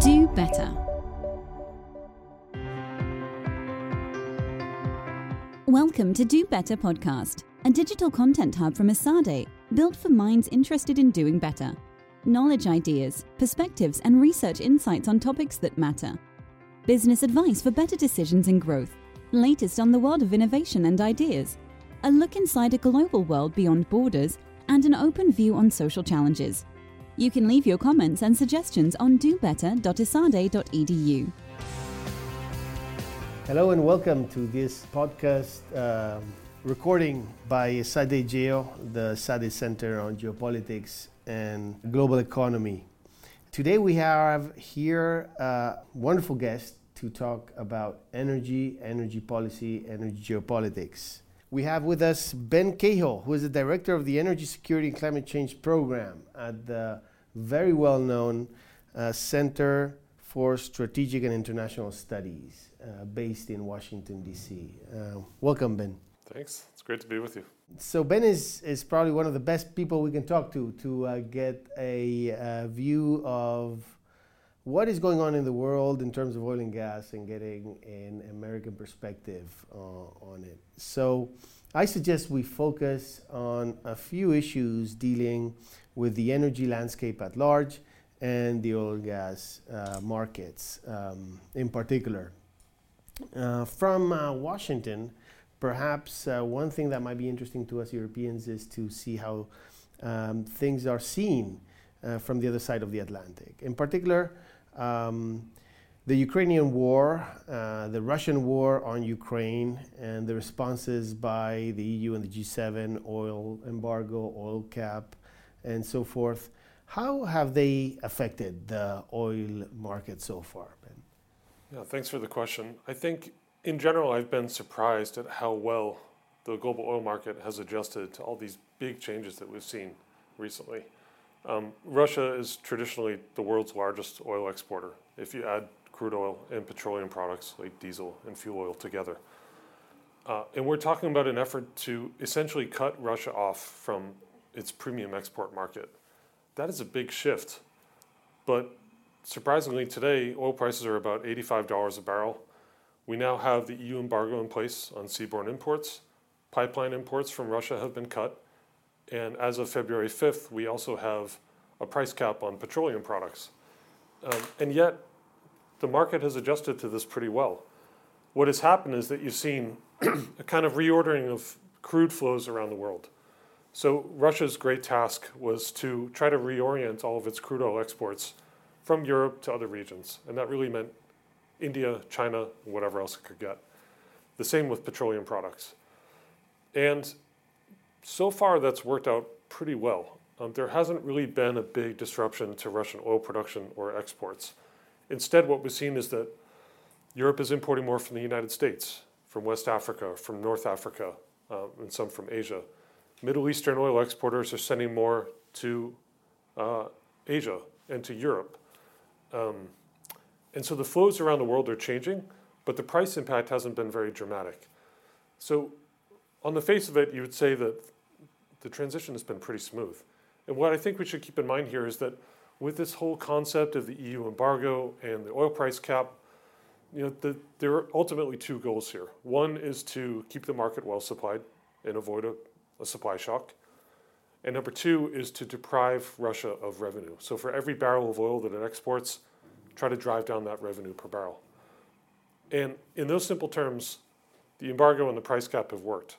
Do better. Welcome to Do Better Podcast, a digital content hub from Esade, built for minds interested in doing better. Knowledge ideas, perspectives, and research insights on topics that matter. Business advice for better decisions and growth. Latest on the world of innovation and ideas. A look inside a global world beyond borders, and an open view on social challenges. You can leave your comments and suggestions on dobetter.esade.edu. Hello and welcome to this podcast um, recording by EsadeGeo, the Esade Center on Geopolitics and Global Economy. Today we have here a wonderful guest to talk about energy, energy policy, energy geopolitics. We have with us Ben Cahill, who is the director of the Energy Security and Climate Change Program at the very well known uh, Center for Strategic and International Studies uh, based in Washington, D.C. Uh, welcome, Ben. Thanks. It's great to be with you. So, Ben is, is probably one of the best people we can talk to to uh, get a uh, view of what is going on in the world in terms of oil and gas and getting an American perspective uh, on it. So, I suggest we focus on a few issues dealing with the energy landscape at large and the oil and gas uh, markets um, in particular. Uh, from uh, Washington, perhaps uh, one thing that might be interesting to us Europeans is to see how um, things are seen uh, from the other side of the Atlantic. In particular, um, the Ukrainian war, uh, the Russian war on Ukraine, and the responses by the EU and the G7, oil embargo, oil cap, and so forth. How have they affected the oil market so far, Ben? Yeah, thanks for the question. I think in general, I've been surprised at how well the global oil market has adjusted to all these big changes that we've seen recently. Um, Russia is traditionally the world's largest oil exporter. If you add crude oil and petroleum products like diesel and fuel oil together. Uh, and we're talking about an effort to essentially cut Russia off from its premium export market. That is a big shift. But surprisingly, today, oil prices are about $85 a barrel. We now have the EU embargo in place on seaborne imports. Pipeline imports from Russia have been cut. And as of February 5th, we also have a price cap on petroleum products. Um, and yet, the market has adjusted to this pretty well. What has happened is that you've seen a kind of reordering of crude flows around the world. So, Russia's great task was to try to reorient all of its crude oil exports from Europe to other regions. And that really meant India, China, whatever else it could get. The same with petroleum products. And so far, that's worked out pretty well. Um, there hasn't really been a big disruption to Russian oil production or exports. Instead, what we've seen is that Europe is importing more from the United States, from West Africa, from North Africa, uh, and some from Asia. Middle Eastern oil exporters are sending more to uh, Asia and to Europe. Um, and so the flows around the world are changing, but the price impact hasn't been very dramatic. So, on the face of it, you would say that the transition has been pretty smooth. And what I think we should keep in mind here is that with this whole concept of the EU embargo and the oil price cap, you know, the, there are ultimately two goals here. One is to keep the market well supplied and avoid a, a supply shock. And number two is to deprive Russia of revenue. So for every barrel of oil that it exports, try to drive down that revenue per barrel. And in those simple terms, the embargo and the price cap have worked.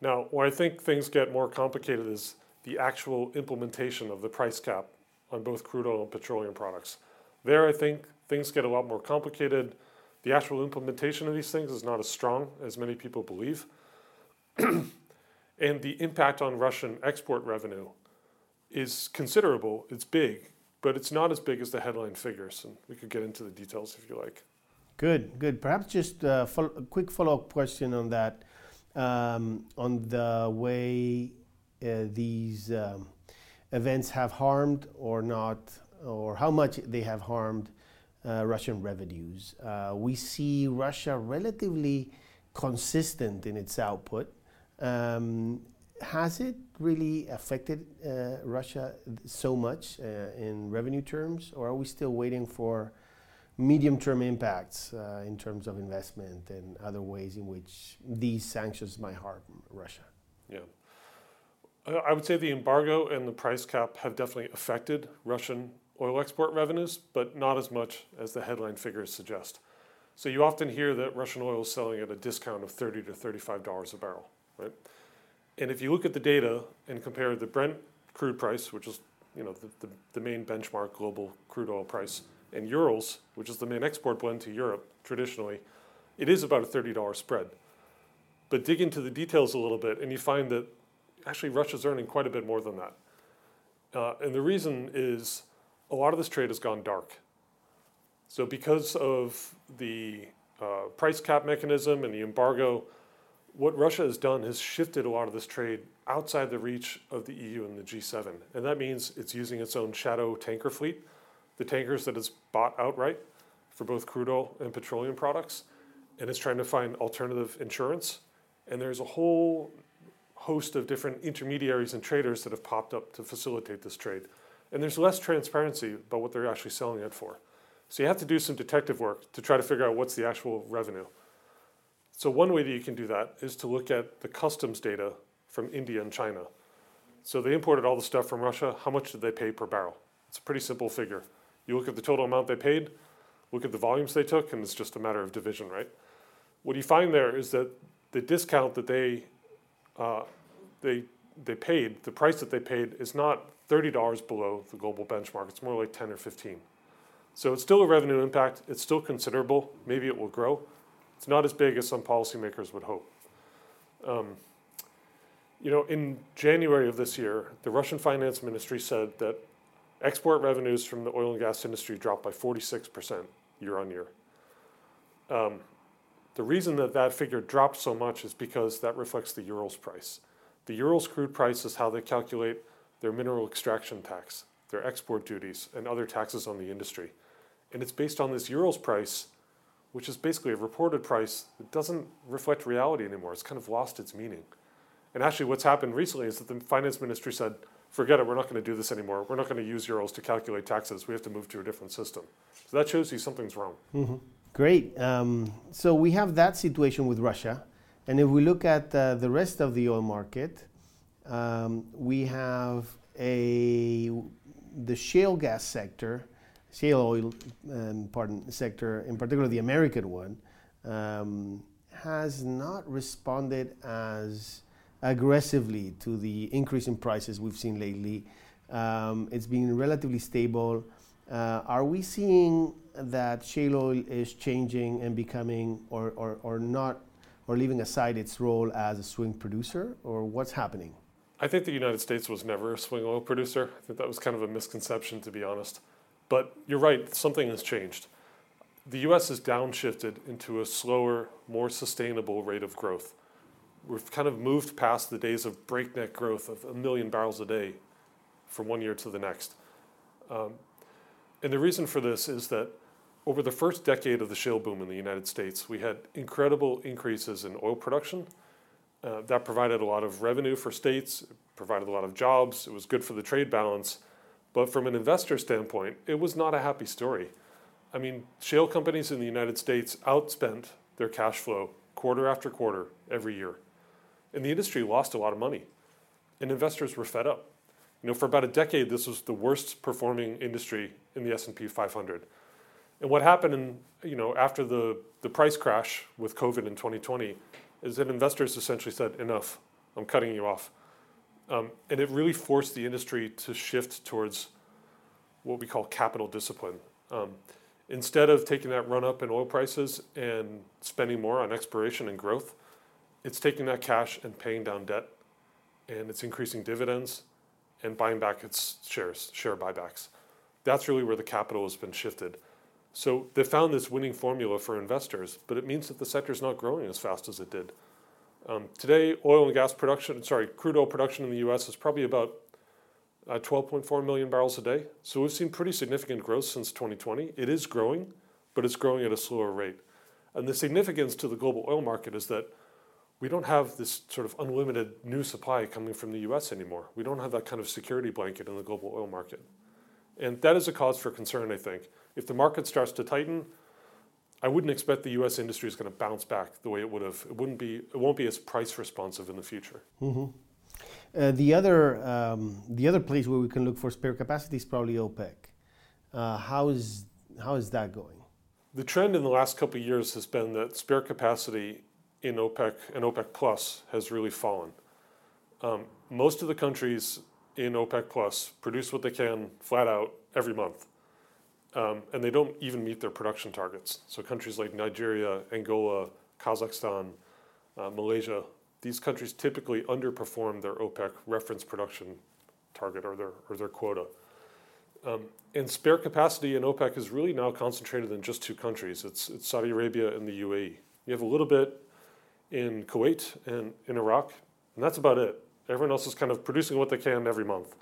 Now, where I think things get more complicated is the actual implementation of the price cap on both crude oil and petroleum products. There, I think things get a lot more complicated. The actual implementation of these things is not as strong as many people believe. and the impact on Russian export revenue is considerable, it's big, but it's not as big as the headline figures. And we could get into the details if you like. Good, good. Perhaps just uh, a quick follow up question on that, um, on the way these um, events have harmed or not, or how much they have harmed uh, Russian revenues. Uh, we see Russia relatively consistent in its output. Um, has it really affected uh, Russia so much uh, in revenue terms, or are we still waiting for medium-term impacts uh, in terms of investment and other ways in which these sanctions might harm Russia? Yeah. I would say the embargo and the price cap have definitely affected Russian oil export revenues, but not as much as the headline figures suggest. So you often hear that Russian oil is selling at a discount of 30 to $35 a barrel, right? And if you look at the data and compare the Brent crude price, which is you know the, the, the main benchmark global crude oil price, and Urals, which is the main export blend to Europe traditionally, it is about a $30 spread. But dig into the details a little bit, and you find that actually Russia's earning quite a bit more than that. Uh, and the reason is a lot of this trade has gone dark. So, because of the uh, price cap mechanism and the embargo, what Russia has done has shifted a lot of this trade outside the reach of the EU and the G7. And that means it's using its own shadow tanker fleet, the tankers that it's bought outright for both crude oil and petroleum products, and it's trying to find alternative insurance. And there's a whole host of different intermediaries and traders that have popped up to facilitate this trade. And there's less transparency about what they're actually selling it for. So you have to do some detective work to try to figure out what's the actual revenue. So one way that you can do that is to look at the customs data from India and China. So they imported all the stuff from Russia. How much did they pay per barrel? It's a pretty simple figure. You look at the total amount they paid, look at the volumes they took, and it's just a matter of division, right? What you find there is that the discount that they uh, they they paid, the price that they paid is not $30 below the global benchmark. It's more like 10 or 15. So it's still a revenue impact. It's still considerable. Maybe it will grow. It's not as big as some policymakers would hope. Um, you know, in January of this year, the Russian finance ministry said that export revenues from the oil and gas industry dropped by 46% year on year. Um, the reason that that figure dropped so much is because that reflects the Urals price. The Urals crude price is how they calculate their mineral extraction tax, their export duties, and other taxes on the industry. And it's based on this Urals price, which is basically a reported price that doesn't reflect reality anymore. It's kind of lost its meaning. And actually, what's happened recently is that the finance ministry said, forget it, we're not going to do this anymore. We're not going to use Urals to calculate taxes. We have to move to a different system. So that shows you something's wrong. Mm-hmm. Great. Um, so we have that situation with Russia. And if we look at uh, the rest of the oil market, um, we have a the shale gas sector, shale oil, um, pardon, sector, in particular the American one, um, has not responded as aggressively to the increase in prices we've seen lately. Um, it's been relatively stable. Uh, are we seeing that shale oil is changing and becoming, or, or, or not or leaving aside its role as a swing producer, or what's happening? I think the United States was never a swing oil producer. I think that was kind of a misconception, to be honest. But you're right, something has changed. The US has downshifted into a slower, more sustainable rate of growth. We've kind of moved past the days of breakneck growth of a million barrels a day from one year to the next. Um, and the reason for this is that over the first decade of the shale boom in the United States, we had incredible increases in oil production. Uh, that provided a lot of revenue for states, provided a lot of jobs, it was good for the trade balance. But from an investor standpoint, it was not a happy story. I mean, shale companies in the United States outspent their cash flow quarter after quarter every year. And the industry lost a lot of money. And investors were fed up. You know, for about a decade, this was the worst performing industry in the S&P 500. And what happened in, you know, after the, the price crash with COVID in 2020 is that investors essentially said, enough, I'm cutting you off. Um, and it really forced the industry to shift towards what we call capital discipline. Um, instead of taking that run up in oil prices and spending more on exploration and growth, it's taking that cash and paying down debt, and it's increasing dividends and buying back its shares, share buybacks. That's really where the capital has been shifted. So they found this winning formula for investors, but it means that the sector is not growing as fast as it did. Um, today, oil and gas production, sorry, crude oil production in the U.S. is probably about uh, 12.4 million barrels a day. So we've seen pretty significant growth since 2020. It is growing, but it's growing at a slower rate. And the significance to the global oil market is that we don't have this sort of unlimited new supply coming from the US anymore. We don't have that kind of security blanket in the global oil market. And that is a cause for concern, I think. If the market starts to tighten, I wouldn't expect the U.S. industry is going to bounce back the way it would have. It wouldn't be. It won't be as price responsive in the future. Mm-hmm. Uh, the other um, the other place where we can look for spare capacity is probably OPEC. Uh, how is how is that going? The trend in the last couple of years has been that spare capacity in OPEC and OPEC Plus has really fallen. Um, most of the countries in OPEC Plus produce what they can flat out every month. Um, and they don't even meet their production targets. So countries like Nigeria, Angola, Kazakhstan, uh, Malaysia, these countries typically underperform their OPEC reference production target or their, or their quota. Um, and spare capacity in OPEC is really now concentrated in just two countries. It's, it's Saudi Arabia and the UAE. You have a little bit in Kuwait and in Iraq, and that's about it. Everyone else is kind of producing what they can every month.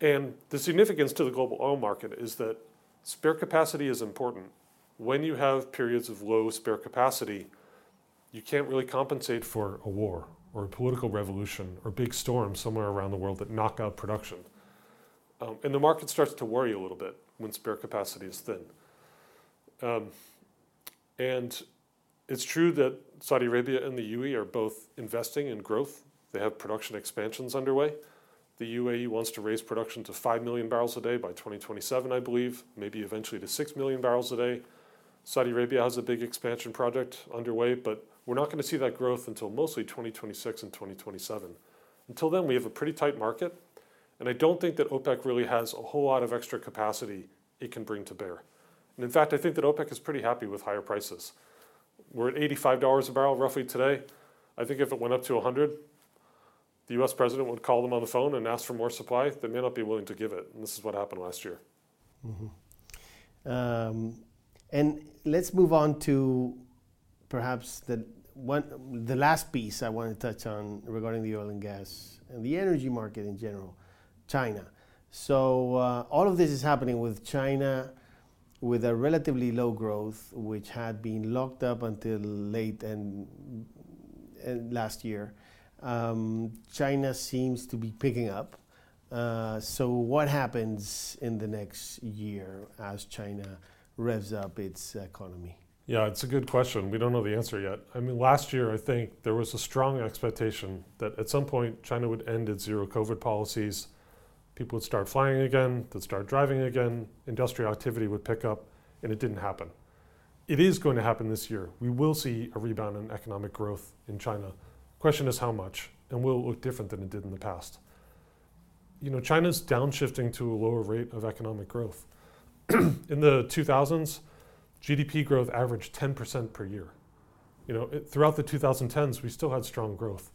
And the significance to the global oil market is that spare capacity is important. When you have periods of low spare capacity, you can't really compensate for a war or a political revolution or big storms somewhere around the world that knock out production. Um, and the market starts to worry a little bit when spare capacity is thin. Um, and it's true that Saudi Arabia and the UAE are both investing in growth. They have production expansions underway. The UAE wants to raise production to 5 million barrels a day by 2027, I believe, maybe eventually to 6 million barrels a day. Saudi Arabia has a big expansion project underway, but we're not going to see that growth until mostly 2026 and 2027. Until then, we have a pretty tight market, and I don't think that OPEC really has a whole lot of extra capacity it can bring to bear. And in fact, I think that OPEC is pretty happy with higher prices. We're at $85 a barrel roughly today. I think if it went up to 100, the US president would call them on the phone and ask for more supply, they may not be willing to give it. And this is what happened last year. Mm-hmm. Um, and let's move on to perhaps the one the last piece I want to touch on regarding the oil and gas and the energy market in general, China. So uh, all of this is happening with China with a relatively low growth, which had been locked up until late and, and last year. Um, China seems to be picking up. Uh, so, what happens in the next year as China revs up its economy? Yeah, it's a good question. We don't know the answer yet. I mean, last year, I think there was a strong expectation that at some point China would end its zero COVID policies. People would start flying again, they'd start driving again, industrial activity would pick up, and it didn't happen. It is going to happen this year. We will see a rebound in economic growth in China Question is how much, and will it look different than it did in the past? You know, China's downshifting to a lower rate of economic growth. in the 2000s, GDP growth averaged 10% per year. You know, it, throughout the 2010s, we still had strong growth.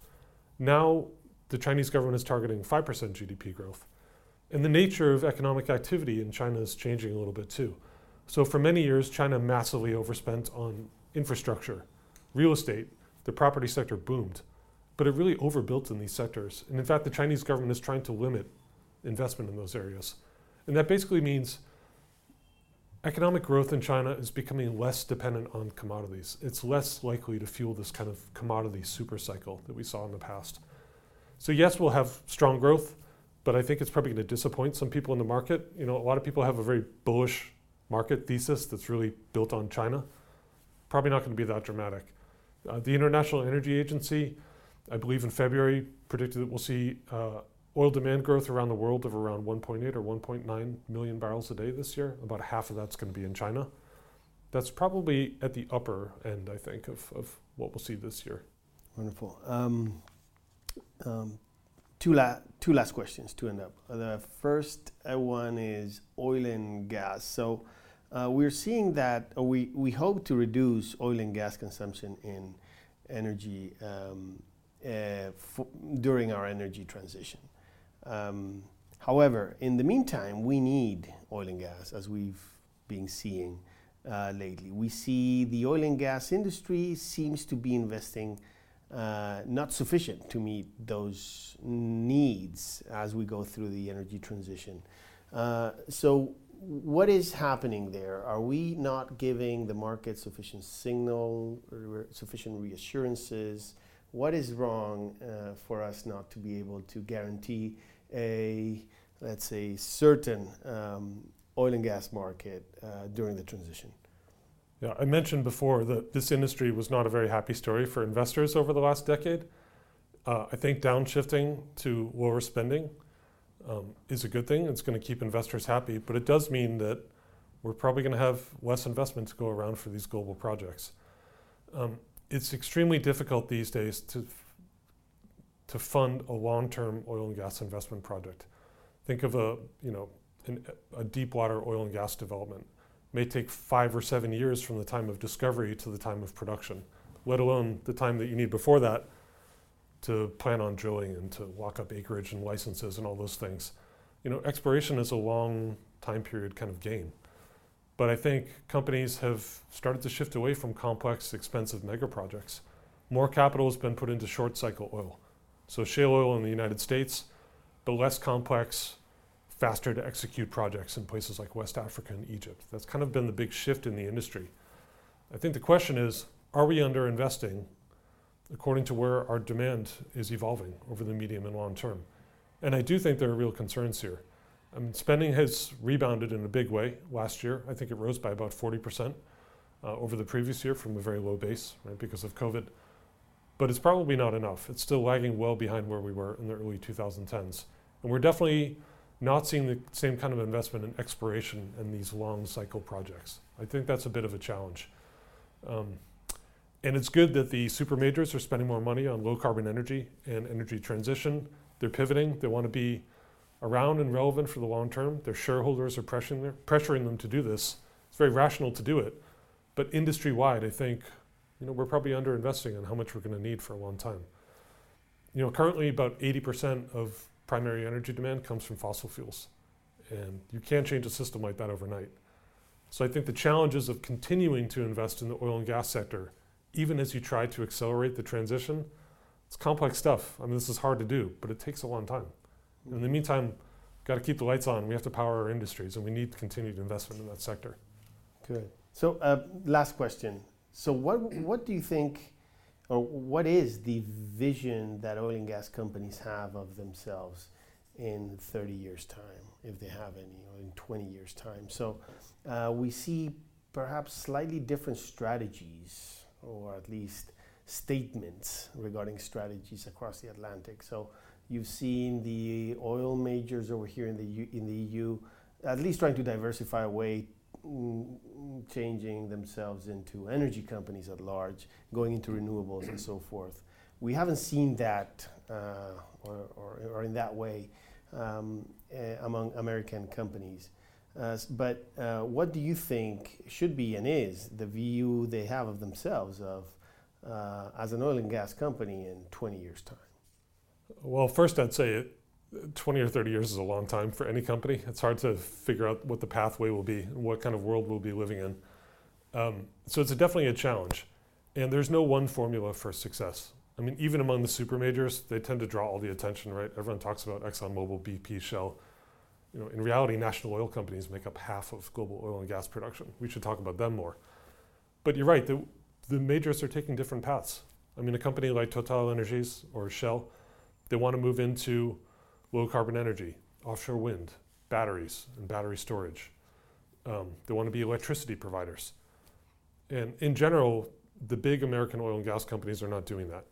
Now, the Chinese government is targeting 5% GDP growth. And the nature of economic activity in China is changing a little bit too. So, for many years, China massively overspent on infrastructure, real estate, the property sector boomed but it really overbuilt in these sectors. And in fact, the Chinese government is trying to limit investment in those areas. And that basically means economic growth in China is becoming less dependent on commodities. It's less likely to fuel this kind of commodity super cycle that we saw in the past. So yes, we'll have strong growth, but I think it's probably going to disappoint some people in the market. You know, a lot of people have a very bullish market thesis that's really built on China. Probably not going to be that dramatic. Uh, the International Energy Agency I believe in February, predicted that we'll see uh, oil demand growth around the world of around 1.8 or 1.9 million barrels a day this year. About half of that's going to be in China. That's probably at the upper end, I think, of, of what we'll see this year. Wonderful. Um, um, two, la- two last questions to end up. The first uh, one is oil and gas. So uh, we're seeing that, we, we hope to reduce oil and gas consumption in energy um, uh, during our energy transition. Um, however, in the meantime, we need oil and gas, as we've been seeing uh, lately. We see the oil and gas industry seems to be investing uh, not sufficient to meet those needs as we go through the energy transition. Uh, so, what is happening there? Are we not giving the market sufficient signal, sufficient reassurances? What is wrong uh, for us not to be able to guarantee a, let's say, certain um, oil and gas market uh, during the transition? Yeah, I mentioned before that this industry was not a very happy story for investors over the last decade. Uh, I think downshifting to lower spending um, is a good thing. It's going to keep investors happy, but it does mean that we're probably going to have less investment to go around for these global projects. Um, it's extremely difficult these days to to fund a long-term oil and gas investment project. Think of a you know an, a deep water oil and gas development It may take five or seven years from the time of discovery to the time of production, let alone the time that you need before that to plan on drilling and to lock up acreage and licenses and all those things. You know, exploration is a long time period kind of game. But I think companies have started to shift away from complex, expensive mega projects. More capital has been put into short cycle oil. So shale oil in the United States, but less complex, faster to execute projects in places like West Africa and Egypt. That's kind of been the big shift in the industry. I think the question is are we under investing according to where our demand is evolving over the medium and long term? And I do think there are real concerns here. I mean, spending has rebounded in a big way last year. I think it rose by about 40% uh, over the previous year from a very low base, right, because of COVID. But it's probably not enough. It's still lagging well behind where we were in the early 2010s. And we're definitely not seeing the same kind of investment in exploration and these long cycle projects. I think that's a bit of a challenge. Um, and it's good that the super majors are spending more money on low carbon energy and energy transition. They're pivoting. They want to be around and relevant for the long term. Their shareholders are pressuring, pressuring them to do this. It's very rational to do it. But industry wide, I think you know, we're probably underinvesting in how much we're going to need for a long time. You know, currently about 80% of primary energy demand comes from fossil fuels. And you can't change a system like that overnight. So I think the challenges of continuing to invest in the oil and gas sector, even as you try to accelerate the transition, it's complex stuff. I mean, this is hard to do, but it takes a long time. In the meantime, got to keep the lights on. We have to power our industries, and we need continued investment in that sector. Good. So, uh, last question. So, what what do you think, or what is the vision that oil and gas companies have of themselves in 30 years' time, if they have any, or in 20 years' time? So, uh, we see perhaps slightly different strategies, or at least statements regarding strategies across the Atlantic. So You've seen the oil majors over here in the U, in the EU, at least trying to diversify away, mm, changing themselves into energy companies at large, going into renewables and so forth. We haven't seen that, uh, or, or, or, in that way, um, uh, among American companies. Uh, but uh, what do you think should be and is the view they have of themselves of uh, as an oil and gas company in 20 years' time? Well, first I'd say it, 20 or 30 years is a long time for any company. It's hard to figure out what the pathway will be and what kind of world we'll be living in. Um, so it's a definitely a challenge. And there's no one formula for success. I mean, even among the super majors, they tend to draw all the attention, right? Everyone talks about ExxonMobil, BP, Shell. You know, in reality, national oil companies make up half of global oil and gas production. We should talk about them more. But you're right, the, the majors are taking different paths. I mean, a company like Total Energies or Shell, they want to move into low carbon energy, offshore wind, batteries, and battery storage. Um, they want to be electricity providers. And in general, the big American oil and gas companies are not doing that.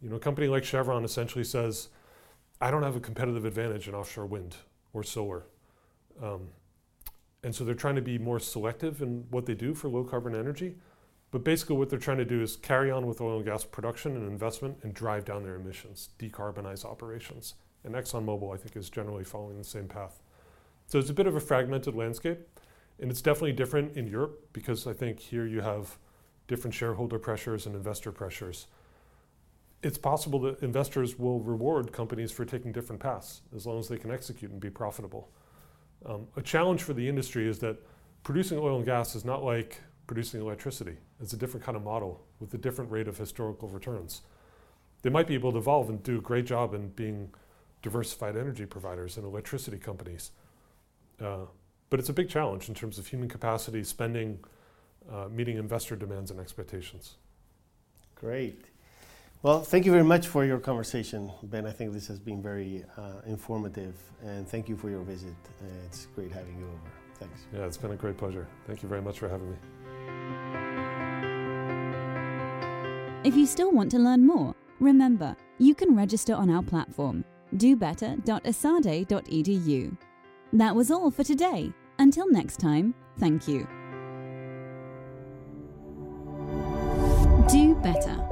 You know, a company like Chevron essentially says, I don't have a competitive advantage in offshore wind or solar. Um, and so they're trying to be more selective in what they do for low carbon energy. But basically, what they're trying to do is carry on with oil and gas production and investment and drive down their emissions, decarbonize operations. And ExxonMobil, I think, is generally following the same path. So it's a bit of a fragmented landscape. And it's definitely different in Europe because I think here you have different shareholder pressures and investor pressures. It's possible that investors will reward companies for taking different paths as long as they can execute and be profitable. Um, a challenge for the industry is that producing oil and gas is not like producing electricity. It's a different kind of model with a different rate of historical returns. They might be able to evolve and do a great job in being diversified energy providers and electricity companies. Uh, but it's a big challenge in terms of human capacity, spending, uh, meeting investor demands and expectations. Great. Well, thank you very much for your conversation, Ben. I think this has been very uh, informative, and thank you for your visit. Uh, it's great having you over. Thanks. Yeah, it's been a great pleasure. Thank you very much for having me. If you still want to learn more, remember you can register on our platform dobetter.esade.edu. That was all for today. Until next time, thank you. Do better.